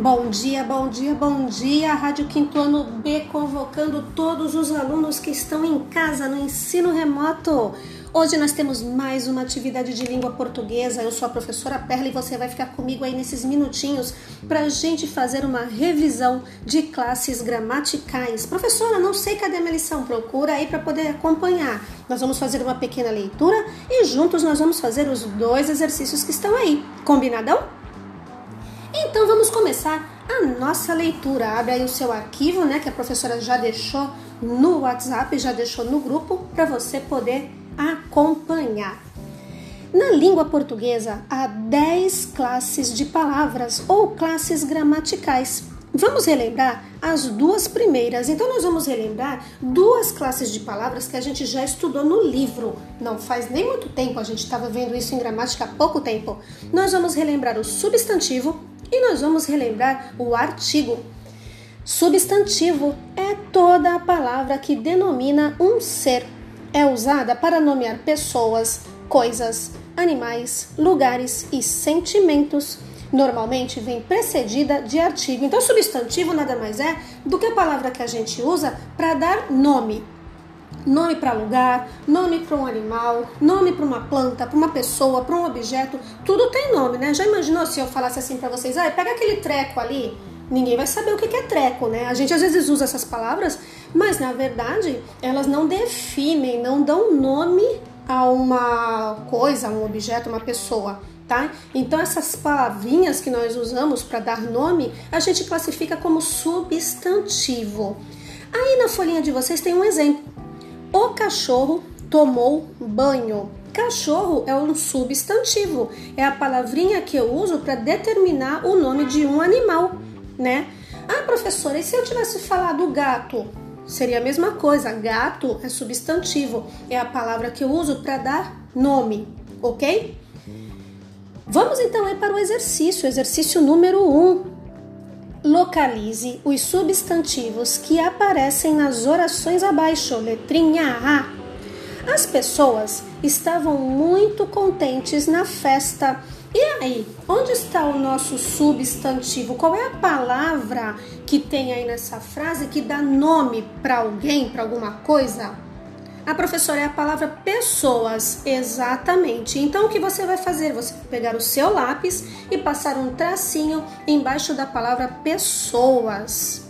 Bom dia, bom dia, bom dia. Rádio Quinto Ano B convocando todos os alunos que estão em casa no ensino remoto. Hoje nós temos mais uma atividade de língua portuguesa. Eu sou a professora Perla e você vai ficar comigo aí nesses minutinhos para a gente fazer uma revisão de classes gramaticais. Professora, não sei cadê a minha lição, procura aí para poder acompanhar. Nós vamos fazer uma pequena leitura e juntos nós vamos fazer os dois exercícios que estão aí. Combinadão? Então vamos começar a nossa leitura. Abre aí o seu arquivo, né, que a professora já deixou no WhatsApp, já deixou no grupo para você poder acompanhar. Na língua portuguesa há 10 classes de palavras ou classes gramaticais. Vamos relembrar as duas primeiras. Então, nós vamos relembrar duas classes de palavras que a gente já estudou no livro. Não faz nem muito tempo, a gente estava vendo isso em gramática há pouco tempo. Nós vamos relembrar o substantivo e nós vamos relembrar o artigo. Substantivo é toda a palavra que denomina um ser. É usada para nomear pessoas, coisas, animais, lugares e sentimentos. Normalmente vem precedida de artigo. Então, substantivo nada mais é do que a palavra que a gente usa para dar nome nome para lugar, nome para um animal, nome para uma planta, para uma pessoa, para um objeto, tudo tem nome, né? Já imaginou se eu falasse assim para vocês, ah, pega aquele treco ali? Ninguém vai saber o que é treco, né? A gente às vezes usa essas palavras, mas na verdade elas não definem, não dão nome a uma coisa, a um objeto, uma pessoa. Tá? Então essas palavrinhas que nós usamos para dar nome, a gente classifica como substantivo. Aí na folhinha de vocês tem um exemplo. O cachorro tomou banho. Cachorro é um substantivo, é a palavrinha que eu uso para determinar o nome de um animal, né? Ah, professora, e se eu tivesse falado gato? Seria a mesma coisa. Gato é substantivo, é a palavra que eu uso para dar nome, ok? Vamos então aí para o exercício, exercício número 1. Um. Localize os substantivos que aparecem nas orações abaixo, letrinha A. As pessoas estavam muito contentes na festa. E aí, onde está o nosso substantivo? Qual é a palavra que tem aí nessa frase que dá nome para alguém, para alguma coisa? A professora é a palavra pessoas, exatamente. Então o que você vai fazer? Você vai pegar o seu lápis e passar um tracinho embaixo da palavra pessoas.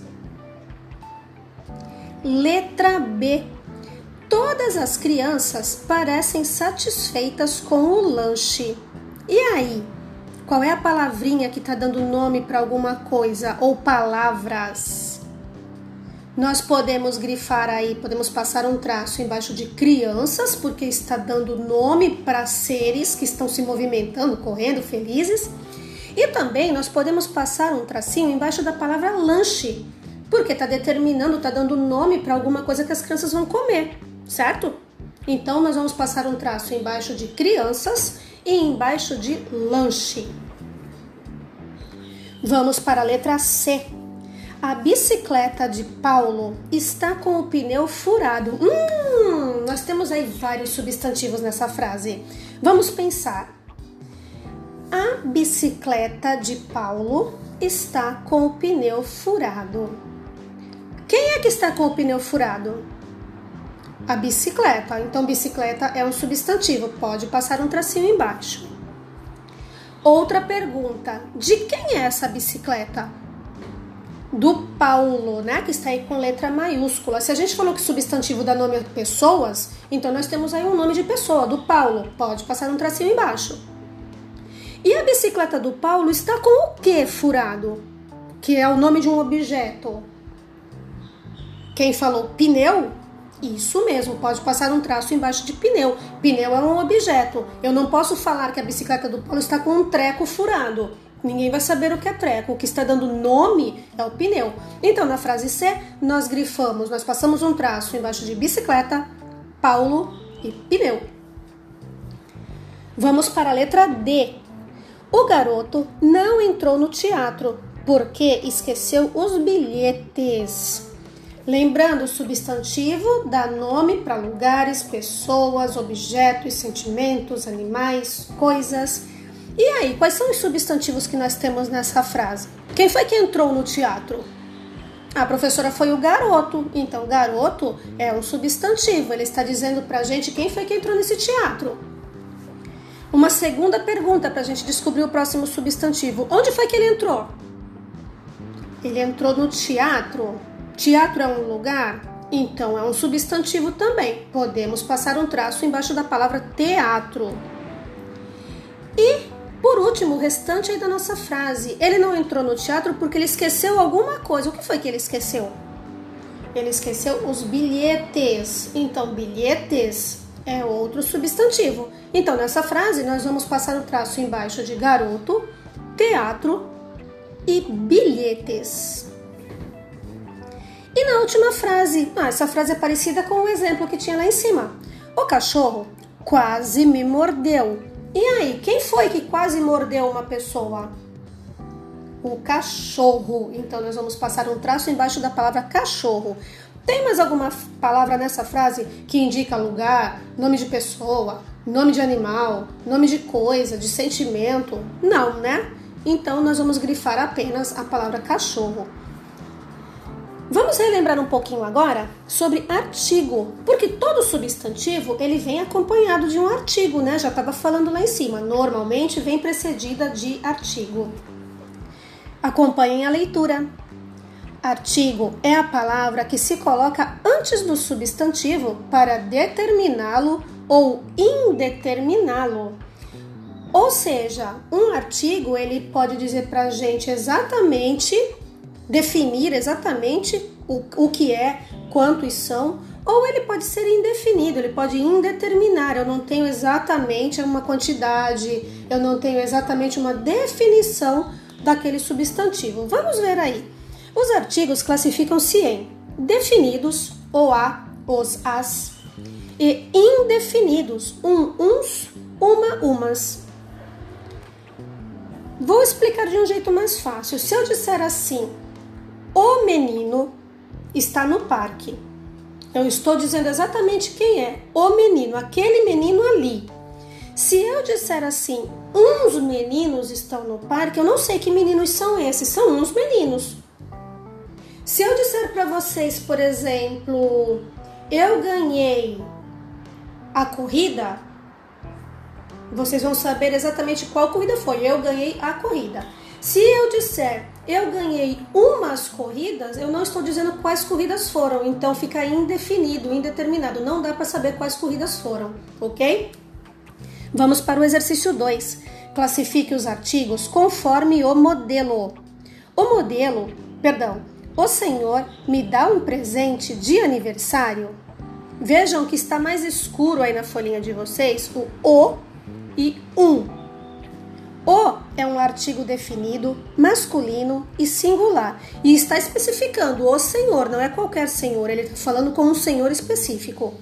Letra B. Todas as crianças parecem satisfeitas com o lanche. E aí? Qual é a palavrinha que está dando nome para alguma coisa ou palavras? Nós podemos grifar aí, podemos passar um traço embaixo de crianças, porque está dando nome para seres que estão se movimentando, correndo, felizes. E também nós podemos passar um tracinho embaixo da palavra lanche, porque está determinando, está dando nome para alguma coisa que as crianças vão comer, certo? Então nós vamos passar um traço embaixo de crianças e embaixo de lanche. Vamos para a letra C. A bicicleta de Paulo está com o pneu furado. Hum, nós temos aí vários substantivos nessa frase. Vamos pensar. A bicicleta de Paulo está com o pneu furado. Quem é que está com o pneu furado? A bicicleta. Então, bicicleta é um substantivo, pode passar um tracinho embaixo. Outra pergunta: de quem é essa bicicleta? Do Paulo, né? Que está aí com letra maiúscula. Se a gente falou que substantivo dá nome a pessoas, então nós temos aí um nome de pessoa, do Paulo. Pode passar um tracinho embaixo. E a bicicleta do Paulo está com o que furado? Que é o nome de um objeto. Quem falou pneu? Isso mesmo, pode passar um traço embaixo de pneu. Pneu é um objeto. Eu não posso falar que a bicicleta do Paulo está com um treco furado Ninguém vai saber o que é treco. O que está dando nome é o pneu. Então, na frase C, nós grifamos, nós passamos um traço embaixo de bicicleta, Paulo e pneu. Vamos para a letra D. O garoto não entrou no teatro porque esqueceu os bilhetes. Lembrando, o substantivo dá nome para lugares, pessoas, objetos, sentimentos, animais, coisas e aí, quais são os substantivos que nós temos nessa frase? Quem foi que entrou no teatro? A professora foi o garoto. Então, garoto é um substantivo. Ele está dizendo pra gente quem foi que entrou nesse teatro. Uma segunda pergunta para a gente descobrir o próximo substantivo. Onde foi que ele entrou? Ele entrou no teatro. Teatro é um lugar? Então é um substantivo também. Podemos passar um traço embaixo da palavra teatro. E, por último, o restante aí da nossa frase. Ele não entrou no teatro porque ele esqueceu alguma coisa. O que foi que ele esqueceu? Ele esqueceu os bilhetes. Então, bilhetes é outro substantivo. Então, nessa frase, nós vamos passar o traço embaixo de garoto, teatro e bilhetes. E na última frase, ah, essa frase é parecida com o exemplo que tinha lá em cima. O cachorro quase me mordeu. E aí, quem foi que quase mordeu uma pessoa? O cachorro. Então, nós vamos passar um traço embaixo da palavra cachorro. Tem mais alguma palavra nessa frase que indica lugar, nome de pessoa, nome de animal, nome de coisa, de sentimento? Não, né? Então nós vamos grifar apenas a palavra cachorro. Vamos relembrar um pouquinho agora sobre artigo, porque todo substantivo ele vem acompanhado de um artigo, né? Já estava falando lá em cima. Normalmente vem precedida de artigo. Acompanhem a leitura. Artigo é a palavra que se coloca antes do substantivo para determiná-lo ou indeterminá-lo. Ou seja, um artigo ele pode dizer para a gente exatamente, definir exatamente o, o que é, quantos são, ou ele pode ser indefinido, ele pode indeterminar. Eu não tenho exatamente uma quantidade, eu não tenho exatamente uma definição daquele substantivo. Vamos ver aí. Os artigos classificam-se em definidos, ou a, os, as, e indefinidos, um, uns, uma, umas. Vou explicar de um jeito mais fácil. Se eu disser assim, o menino está no parque, eu estou dizendo exatamente quem é o menino, aquele menino ali. Se eu disser assim, uns meninos estão no parque, eu não sei que meninos são esses, são uns meninos. Se eu disser para vocês, por exemplo, eu ganhei a corrida, vocês vão saber exatamente qual corrida foi. Eu ganhei a corrida. Se eu disser eu ganhei umas corridas, eu não estou dizendo quais corridas foram, então fica indefinido, indeterminado, não dá para saber quais corridas foram, ok? Vamos para o exercício 2. Classifique os artigos conforme o modelo. O modelo, perdão, o Senhor me dá um presente de aniversário? Vejam que está mais escuro aí na folhinha de vocês o o e um. O é um artigo definido, masculino e singular. E está especificando o Senhor, não é qualquer Senhor, ele está falando com um Senhor específico.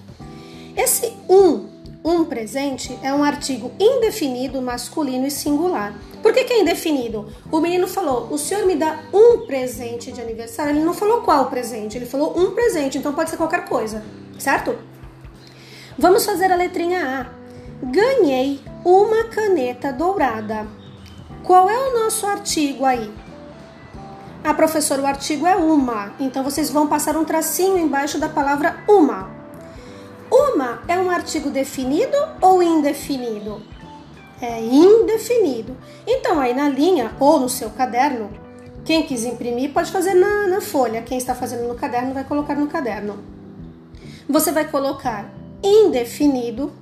Esse um um presente é um artigo indefinido, masculino e singular. Por que, que é indefinido? O menino falou: o senhor me dá um presente de aniversário. Ele não falou qual presente, ele falou um presente, então pode ser qualquer coisa, certo? Vamos fazer a letrinha A. Ganhei uma caneta dourada. Qual é o nosso artigo aí? Ah, professor, o artigo é uma. Então vocês vão passar um tracinho embaixo da palavra uma. Uma é um artigo definido ou indefinido? É indefinido. Então, aí na linha ou no seu caderno, quem quis imprimir pode fazer na, na folha. Quem está fazendo no caderno vai colocar no caderno. Você vai colocar indefinido.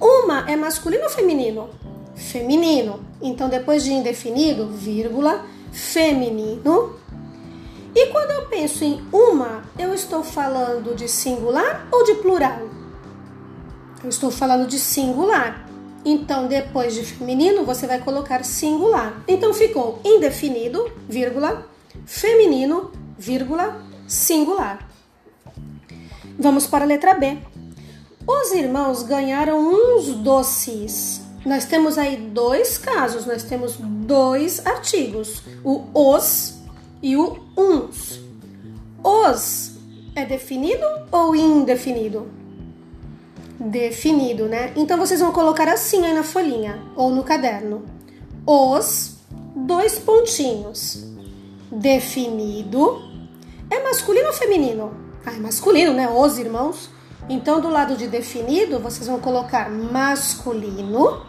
Uma é masculino ou feminino? Feminino. Então, depois de indefinido, vírgula, feminino e quando eu penso em uma, eu estou falando de singular ou de plural? Eu estou falando de singular. Então, depois de feminino, você vai colocar singular. Então, ficou indefinido, vírgula, feminino, vírgula, singular. Vamos para a letra B. Os irmãos ganharam uns doces. Nós temos aí dois casos, nós temos dois artigos: o os e o uns. Os é definido ou indefinido? Definido, né? Então vocês vão colocar assim aí na folhinha ou no caderno. Os dois pontinhos. Definido. É masculino ou feminino? Ah, é masculino, né? Os irmãos. Então, do lado de definido, vocês vão colocar masculino.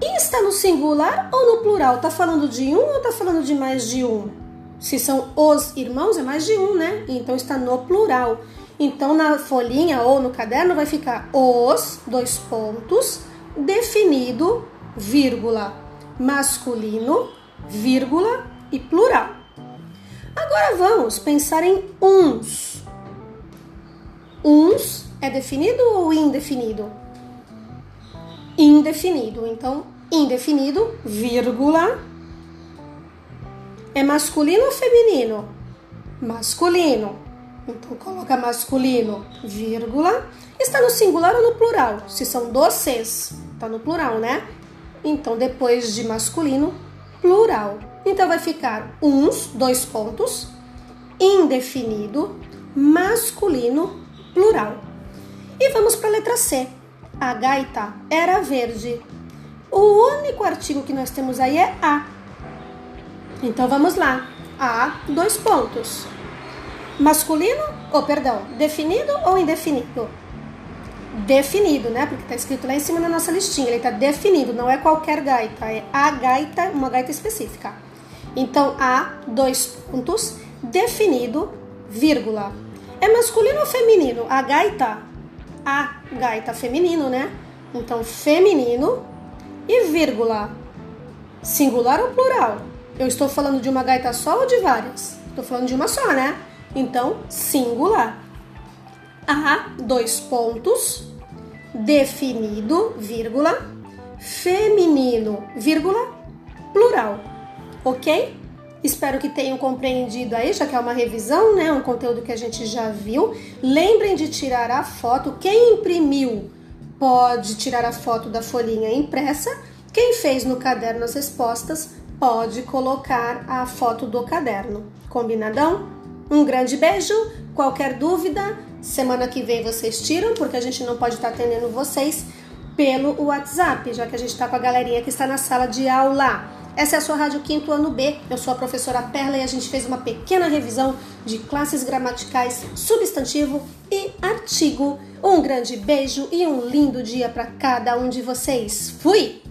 E está no singular ou no plural? Tá falando de um ou tá falando de mais de um? Se são os irmãos, é mais de um, né? Então está no plural. Então, na folhinha ou no caderno vai ficar os, dois pontos, definido, vírgula, masculino, vírgula e plural. Agora vamos pensar em uns. Uns é definido ou indefinido? Indefinido. Então, indefinido, vírgula. É masculino ou feminino? Masculino. Então, coloca masculino, vírgula. Está no singular ou no plural? Se são doces, está no plural, né? Então, depois de masculino, plural. Então, vai ficar uns, dois pontos, indefinido, masculino, plural. E vamos para a letra C. A gaita era verde. O único artigo que nós temos aí é a. Então vamos lá. A, dois pontos. Masculino, ou oh, perdão, definido ou indefinido? Definido, né? Porque está escrito lá em cima na nossa listinha. Ele está definido, não é qualquer gaita, é a gaita, uma gaita específica. Então, a, dois pontos, definido, vírgula. É masculino ou feminino? A gaita, a gaita feminino, né? Então, feminino e vírgula. Singular ou plural? Eu estou falando de uma gaita só ou de várias? Estou falando de uma só, né? Então, singular. A, dois pontos, definido, vírgula, feminino, vírgula, plural. Ok? Espero que tenham compreendido aí, já que é uma revisão, né? Um conteúdo que a gente já viu. Lembrem de tirar a foto. Quem imprimiu pode tirar a foto da folhinha impressa. Quem fez no caderno as respostas pode colocar a foto do caderno. Combinadão? Um grande beijo. Qualquer dúvida, semana que vem vocês tiram, porque a gente não pode estar atendendo vocês pelo WhatsApp, já que a gente está com a galerinha que está na sala de aula. Essa é a sua Rádio Quinto Ano B. Eu sou a professora Perla e a gente fez uma pequena revisão de classes gramaticais, substantivo e artigo. Um grande beijo e um lindo dia para cada um de vocês. Fui!